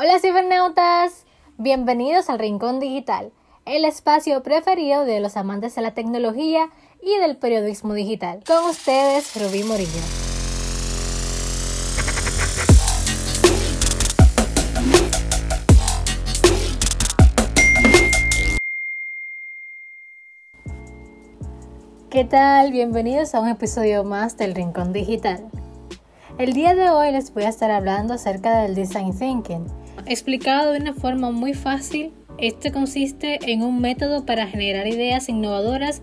Hola cibernautas, bienvenidos al Rincón Digital, el espacio preferido de los amantes de la tecnología y del periodismo digital. Con ustedes, Rubí Morillo. ¿Qué tal? Bienvenidos a un episodio más del Rincón Digital. El día de hoy les voy a estar hablando acerca del Design Thinking. Explicado de una forma muy fácil, este consiste en un método para generar ideas innovadoras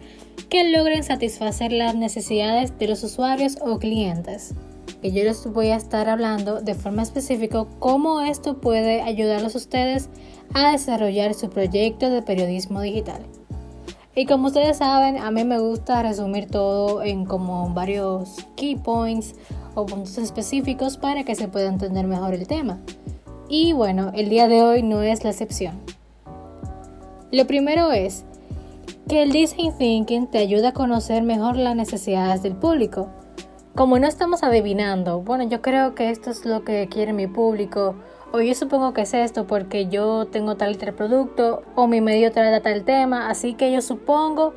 que logren satisfacer las necesidades de los usuarios o clientes. Y yo les voy a estar hablando de forma específica cómo esto puede ayudarlos a ustedes a desarrollar su proyecto de periodismo digital. Y como ustedes saben, a mí me gusta resumir todo en como varios key points o puntos específicos para que se pueda entender mejor el tema. Y bueno, el día de hoy no es la excepción. Lo primero es que el design thinking te ayuda a conocer mejor las necesidades del público. Como no estamos adivinando, bueno, yo creo que esto es lo que quiere mi público o yo supongo que es esto porque yo tengo tal y tal producto o mi medio trata tal tema, así que yo supongo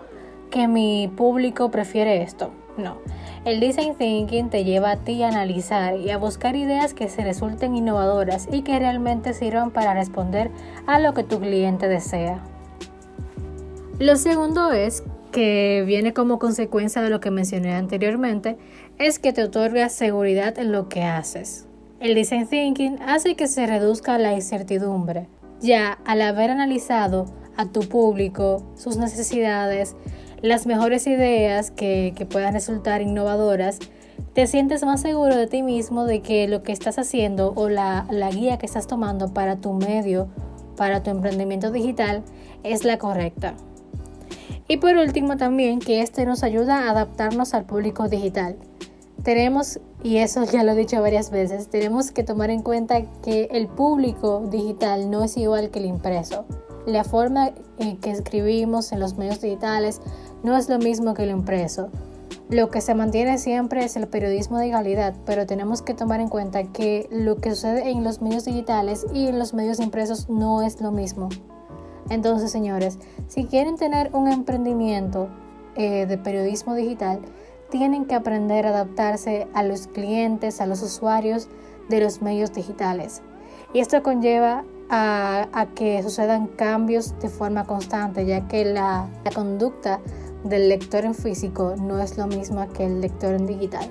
que mi público prefiere esto. No, el design thinking te lleva a ti a analizar y a buscar ideas que se resulten innovadoras y que realmente sirvan para responder a lo que tu cliente desea. Lo segundo es que viene como consecuencia de lo que mencioné anteriormente, es que te otorga seguridad en lo que haces. El design thinking hace que se reduzca la incertidumbre, ya al haber analizado a tu público, sus necesidades, las mejores ideas que, puedan resultar innovadoras, te sientes más seguro de ti mismo de que lo que estás haciendo o la, la guía que estás tomando para tu medio, para tu emprendimiento digital, es la correcta. Y por último también que este nos ayuda a adaptarnos al público digital tenemos, y eso ya lo he dicho varias veces, tenemos que tomar en cuenta que el público digital no es igual que el impreso. La forma en que escribimos en los medios digitales no es lo mismo que el impreso. Lo que se mantiene siempre es el periodismo de calidad, pero tenemos que tomar en cuenta que lo que sucede en los medios digitales y en los medios impresos no es lo mismo. Entonces, señores, si quieren tener un emprendimiento eh, de periodismo digital, tienen que aprender a adaptarse a los clientes, a los usuarios de los medios digitales. Y esto conlleva a, que sucedan cambios de forma constante, ya que la, conducta del lector en físico no es lo mismo que el lector en digital.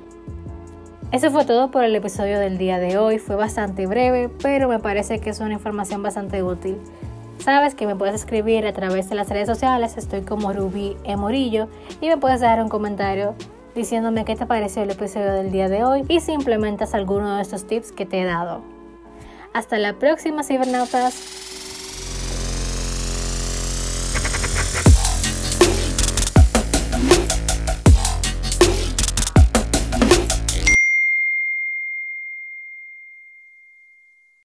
Eso fue todo por el episodio del día de hoy. Fue bastante breve, pero me parece que es una información bastante útil. Sabes que me puedes escribir a través de las redes sociales, estoy como Ruby E. Morillo y me puedes dar un comentario diciéndome qué te pareció el episodio del día de hoy y si implementas alguno de estos tips que te he dado. Hasta la próxima, cibernautas.